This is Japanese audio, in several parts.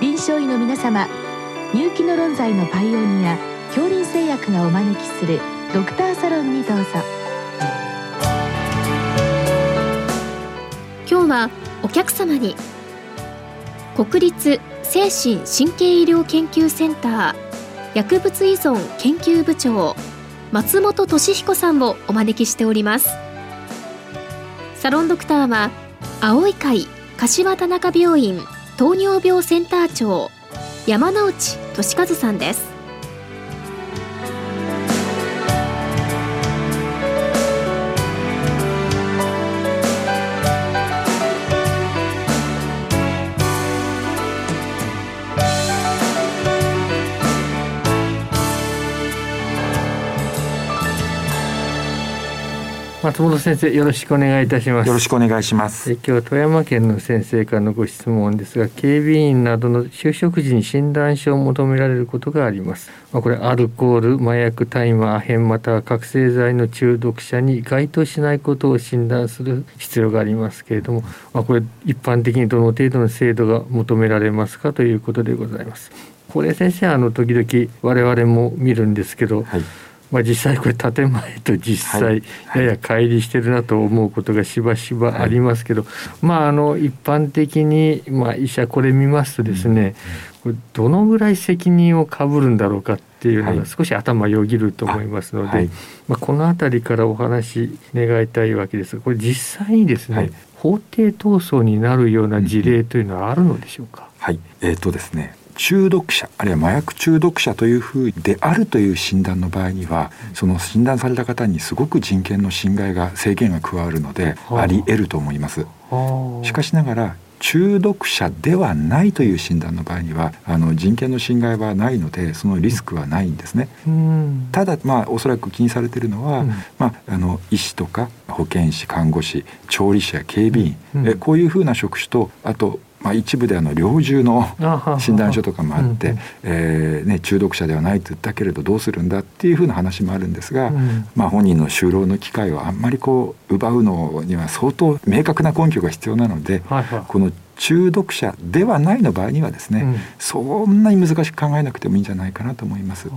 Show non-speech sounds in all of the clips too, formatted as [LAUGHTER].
臨床医の皆様入気の論剤のパイオニア恐林製薬がお招きするドクターサロンにどうぞ。今日はお客様に国立精神神経医療研究センター薬物依存研究部長松本俊彦さんをお招きしております。サロンドクターは青い会柏田中病院糖尿病センター長山内俊和さんです。松本先生よろしくお願いいたします。よろしくお願いします。え今日は富山県の先生からのご質問ですが警備員などの就職時に診断書を求められることがあります。まあ、これアルコール麻薬大麻アヘンまたは覚醒剤の中毒者に該当しないことを診断する必要がありますけれどもまあ、これ一般的にどの程度の精度が求められますかということでございます。これ先生あの時々我々も見るんですけど、はいまあ、実際これ建前と実際やや乖離してるなと思うことがしばしばありますけど、はい、まああの一般的にまあ医者これ見ますとですね、これどのぐらい責任をかぶるんだろうかっていうのが少し頭よぎると思いますので、はい、まあ、この辺りからお話願いたいわけですがこれ実際にですね、はい、法廷闘争になるような事例というのはあるのでしょうか、はい、えーとですね中毒者あるいは麻薬中毒者というふうであるという診断の場合にはその診断された方にすごく人権の侵害が制限が加わるのであ。り得ると思います。しかしながら中毒者ではないという診断の場合にはあの人権の侵害はないのでそのリスクはないんですね。ただまあおそらく気にされているのは、うん、まあ、あの医師とか保健師看護師調理師や警備員、うん、えこういうふうな職種とあとまあ、一部であの猟銃の診断書とかもあって、えーね、中毒者ではないと言ったけれどどうするんだっていうふうな話もあるんですが、うん、まあ、本人の就労の機会をあんまりこう奪うのには相当明確な根拠が必要なので、この中毒者ではないの場合にはですね、うん、そんなに難しく考えなくてもいいんじゃないかなと思います。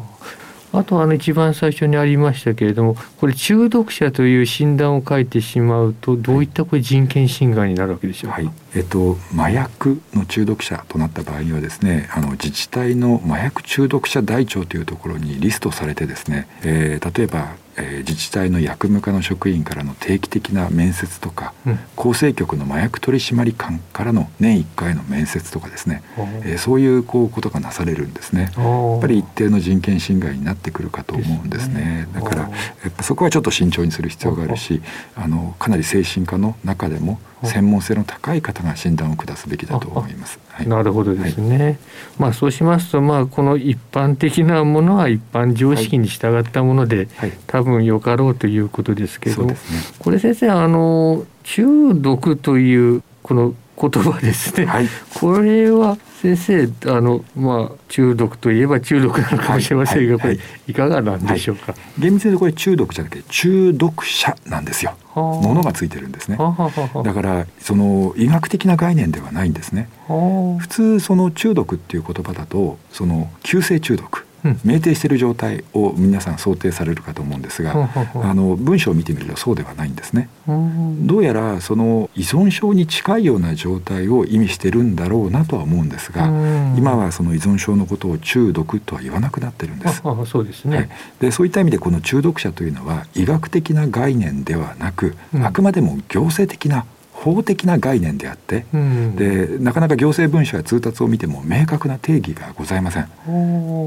あとあの一番最初にありましたけれどもこれ中毒者という診断を書いてしまうとどういったこれ人権侵害になるわけでしょうか、はい、えっと、麻薬の中毒者となった場合にはですねあの自治体の麻薬中毒者台帳というところにリストされてですね、えー、例えばえー、自治体の薬務課の職員からの定期的な面接とか、うん、厚生局の麻薬取締官からの年1回の面接とかですね、えー、そういうこうことがなされるんですね。やっぱり一定の人権侵害になってくるかと思うんですね。だからやっぱそこはちょっと慎重にする必要があるしあのかなり精神科の中でも専門性の高い方が診断を下すべきだと思います。はい、なるほどですね。はい、まあそうしますとまあこの一般的なものは一般常識に従ったもので、はい、多分よかろうということですけど、ね、これ先生あの中毒というこの言葉ですね、はい、これは先生あの、まあ、中毒といえば中毒なのかもしれませんが、はい。はい、これい。かがなんでしょうか、厳密にこれ中毒じゃなくて中毒者なんですよ。ものがついてるんですね。だからその医学的な概念ではないんですね。普通その中毒っていう言葉だとその急性中毒酩酊している状態を皆さん想定されるかと思うんですが、あの文章を見てみるとそうではないんですね。どうやらその依存症に近いような状態を意味してるんだろうなとは思うんですが、今はその依存症のことを中毒とは言わなくなってるんです。そうですね、はい、でそういった意味でこの中毒者というのは医学的な概念ではなく、あくまでも行政的な法的な概念であって、うん、でなかなか行政文書や通達を見ても明確な定義がございません。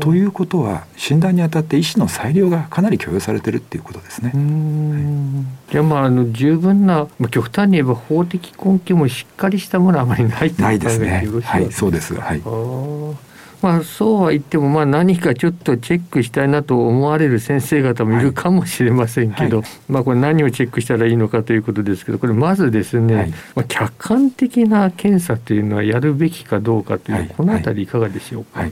ということは診断にあたって医師の裁量がかなり許容されてるっていうことですね。はい、じゃあまああの十分な、まあ、極端に言えば法的根拠もしっかりしたものはあまりないないですね。はいそうです。はい。まあ、そうは言っても、まあ、何かちょっとチェックしたいなと思われる先生方もいるかもしれませんけど、はい。はい、まあ、これ何をチェックしたらいいのかということですけどこれまずですね、はい、まあ、客観的な検査というのはやるべきかどうかという、この辺りいかがでしょうか？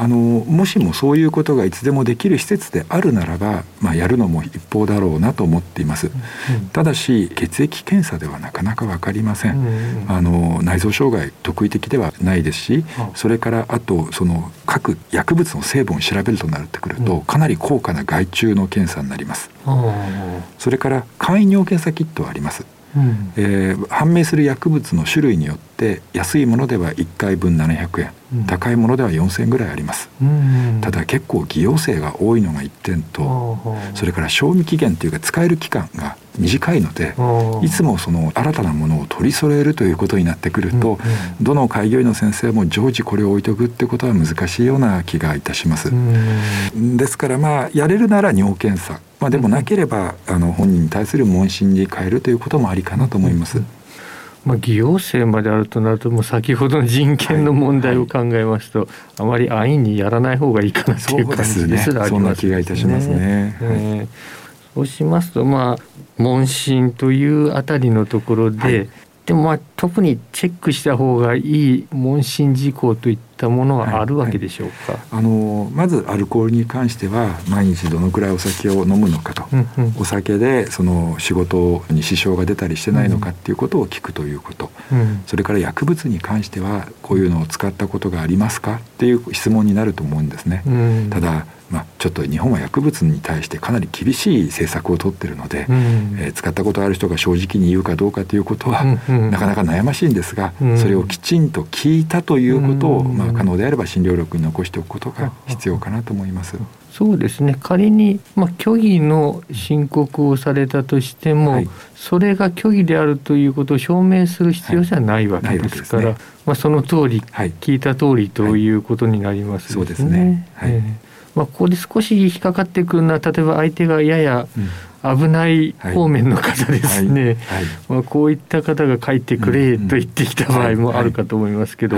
あのもしもそういうことがいつでもできる施設であるならば、まあ、やるのも一方だろうなと思っています、うん、ただし血液検査ではなかなか分かりません、うん、あの内臓障害特異的ではないですし、それからあとその各薬物の成分を調べるとなってくると、かなり高価な外注の検査になります、それから簡易尿検査キットはありますうん、えー、判明する薬物の種類によって安いものでは1回分700円、うん、高いものでは4000円ぐらいあります、うん。うん、ただ結構偽陽性が多いのが1点とそれから賞味期限というか使える期間が短いのでいつもその新たなものを取り揃えるということになってくると、うん。うん、どの開業医の先生も常時これを置いとくってことは難しいような気がいたします。ですからまあやれるなら尿検査まあ、でもなければあの本人に対する問診に変えるということもありかなと思います。まあ、偽陽性まであるとなるともう先ほどの人権の問題を考えますと、はい。はい、あまり安易にやらない方がいいかなという感じですらありますね。そんな気がいたしますね。えー、そうしますとまあ問診というあたりのところで、はい、でもまあ特にチェックした方がいい問診事項といったものはあるわけでしょうか、はい。はい、あのまずアルコールに関しては毎日どのくらいお酒を飲むのかと、うんうん、お酒でその仕事に支障が出たりしてないのかっていうことを聞くということ、うん、それから薬物に関してはこういうのを使ったことがありますか？っていう質問になると思うんですね。うん、ただまあ、ちょっと日本は薬物に対してかなり厳しい政策を取ってるので、うん、えー、使ったことある人が正直に言うかどうかということは、うんうん、なかなか悩ましいんですが、うん、それをきちんと聞いたということを、まあ、可能であれば診療力に残しておくことが必要かなと思います。そうですね。仮に、まあ、虚偽の申告をされたとしても、はい、それが虚偽であるということを証明する必要じゃないわけですから、はい。ね、まあ、その通り、はい、聞いた通りということになります、ね、そうですね、はい、えーまあ、ここで少し引っかかってくるのは例えば相手がやや危ない方面の方ですね、はい。はい、まあ、こういった方が書いてくれと言ってきた場合もあるかと思いますけど、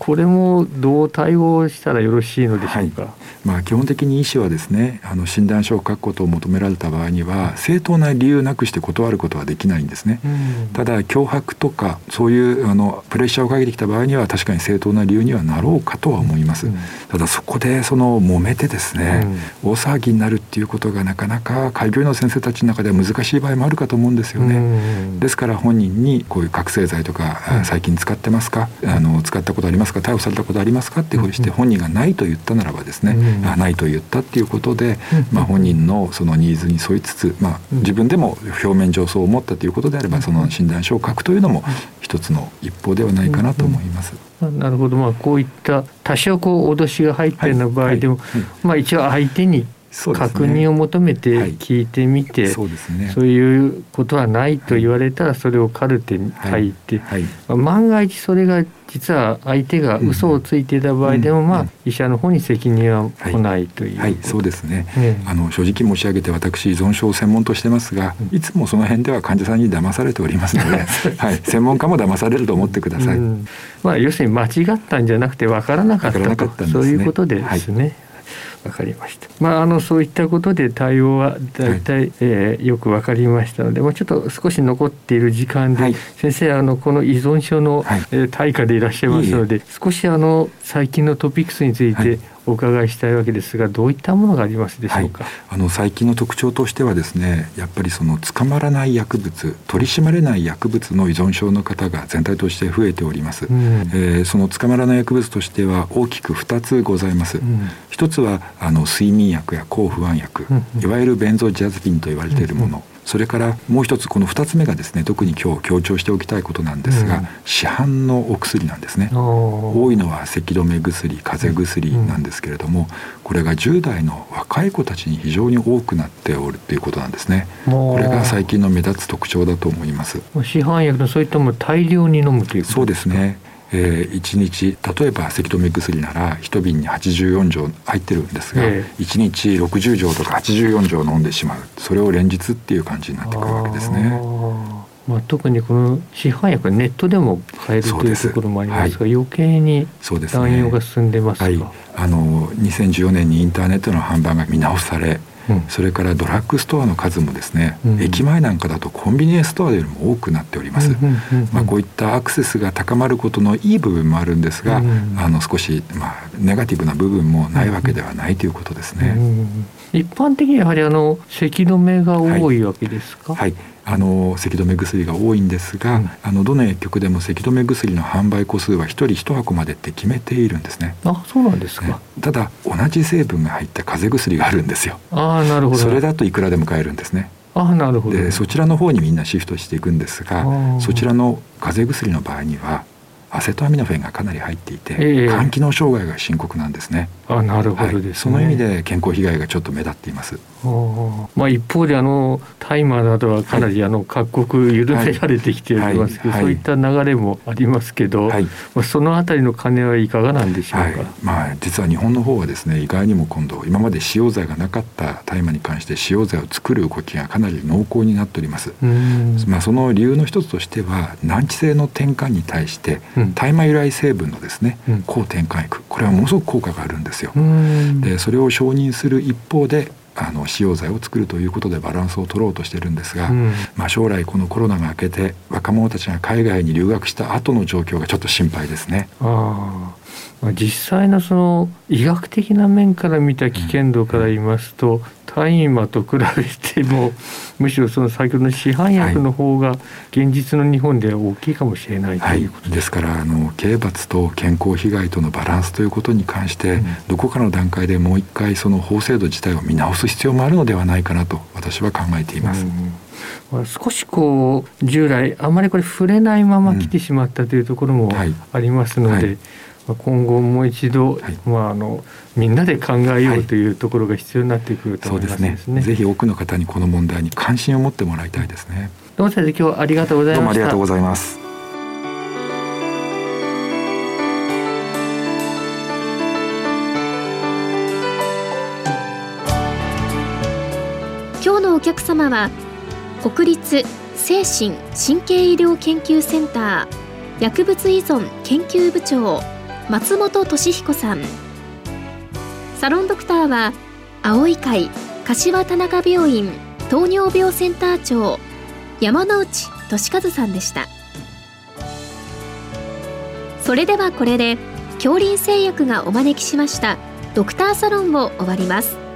これもどう対応したらよろしいのでしょうか、はい、まあ、基本的に医師はですねあの診断書を書くことを求められた場合には正当な理由なくして断ることはできないんですね、うん、ただ脅迫とかそういうあのプレッシャーをかけてきた場合には確かに正当な理由にはなろうかとは思います、うん、ただそこでその揉めてですね、うん、大騒ぎになるっていうことがなかなか開業医の先生たちの中では難しい場合もあるかと思うんですよね、ですから本人にこういう覚醒剤とか最近使ってますか？あの使ったことありますますか逮捕されたことありますかっていうふうにして本人がないと言ったならばですね、うん、あないと言ったっていうことで、まあ、本人のそのニーズに沿いつつ、まあ、自分でも表面上そう思ったということであればその診断書を書くというのも一つの一方ではないかなと思います。なるほど、まあ、こういった多少こう脅しが入っている場合でも、はい。はい。まあ、一応相手に確認を求めて聞いてみて、はいそうね、そういうことはないと言われたらそれをカルテに書いて、はい。はい、万が一それが実は相手が嘘をついていた場合でも、まあ、医者の方に責任は来ないという、はい、そうですね、ね、あの正直申し上げて私依存症を専門としてますが、いつもその辺では患者さんに騙されておりますので [LAUGHS] はい、専門家も騙されると思ってください、うん、まあ、要するに間違ったんじゃなくて分からなかったと、ね、そういうことですね。わかりました。まああのそういったことで対応は大体、はい、えー、よくわかりましたので、もうちょっと少し残っている時間で、はい、先生あのこの依存症の、はい、えー、対価でいらっしゃいますので、少しあの最近のトピックスについて、お伺いしたいわけですがどういったものがありますでしょうか、はい、あの最近の特徴としてはですねやっぱりその捕まらない薬物取り締まれない薬物の依存症の方が全体として増えております、うん、えー、その捕まらない薬物としては大きく2つございます、うん、一つはあの睡眠薬や抗不安薬、うん、いわゆるベンゾジャズピンと言われているもの、それからもう一つこの2つ目がですね特に今日強調しておきたいことなんですが、うん、市販のお薬なんですね。多いのは咳止め薬風邪薬なんですけれども、これが10代の若い子たちに非常に多くなっておるということなんですね。これが最近の目立つ特徴だと思います。市販薬のそういったも大量に飲むというそうですねえー、1日例えば咳止め薬なら1瓶に84錠入ってるんですが、えー、1日60錠とか84錠飲んでしまう。それを連日っていう感じになってくるわけですね。まあ、特にこの市販薬はネットでも買えるというところもありますが、はい、余計に乱用が進んでますか、ねはい、あの2014年にインターネットの販売が見直されうん、それからドラッグストアの数もですね、うん、駅前なんかだとコンビニエンスストアよりも多くなっております、まあ、こういったアクセスが高まることのいい部分もあるんですが、あの少し、まあ、ネガティブな部分もないわけではないということですね。一般的にやはりあの咳止めが多いわけですか、はい、はいあの咳止め薬が多いんですが、うん、あのどの薬局でも咳止め薬の販売個数は1人1箱までって決めているんですね。あそうなんですか、ね、ただ同じ成分が入った風邪薬があるんですよ。あなるほどそれだといくらでも買えるんですね。あなるほどでそちらの方にみんなシフトしていくんですがそちらの風邪薬の場合にはアセトアミノフェンがかなり入っていて、えー、肝機能障害が深刻なんですね。あなるほど、ね。はい、その意味で健康被害がちょっと目立っています。まあ、一方であの大麻などはかなりあの各国緩められてきておりますけど、はい。はい、そういった流れもありますけど、はい、まあ、そのあたりの金はいかがなんでしょうか、まあ、実は日本の方はですね意外にも今度今まで使用罪がなかった大麻に関して使用罪を作る動きがかなり濃厚になっております。まあ、その理由の一つとしては難治性の転換に対して大麻由来成分のですね、うん、抗転換薬これはものすごく効果があるんですよ。でそれを承認する一方であの使用剤を作るということでバランスを取ろうとしてるんですが、うん、まあ、将来このコロナが明けて若者たちが海外に留学した後の状況がちょっと心配ですね。あ実際のその医学的な面から見た危険度から言いますと、大麻と比べても [LAUGHS] むしろその先ほどの市販薬の方が現実の日本では大きいかもしれない、ということ。です,、からあの刑罰と健康被害とのバランスということに関して、うん、どこかの段階でもう一回その法制度自体を見直す必要もあるのではないかなと私は考えています。うん少しこう従来あまりこれ触れないまま来てしまったというところもありますので、はいはい今後もう一度、はい、まああのみんなで考えようというところが必要になってくると思います、ねはい、ね。ぜひ多くの方にこの問題に関心を持ってもらいたいですね。どうも先生今日はありがとうございました。どうもありがとうございます。今日のお客様は国立精神神経医療研究センター薬物依存研究部長松本俊彦さん。サロンドクターは青い会柏田中病院糖尿病センター長山内俊和さんでした。それではこれで恐林製薬がお招きしましたドクターサロンを終わります。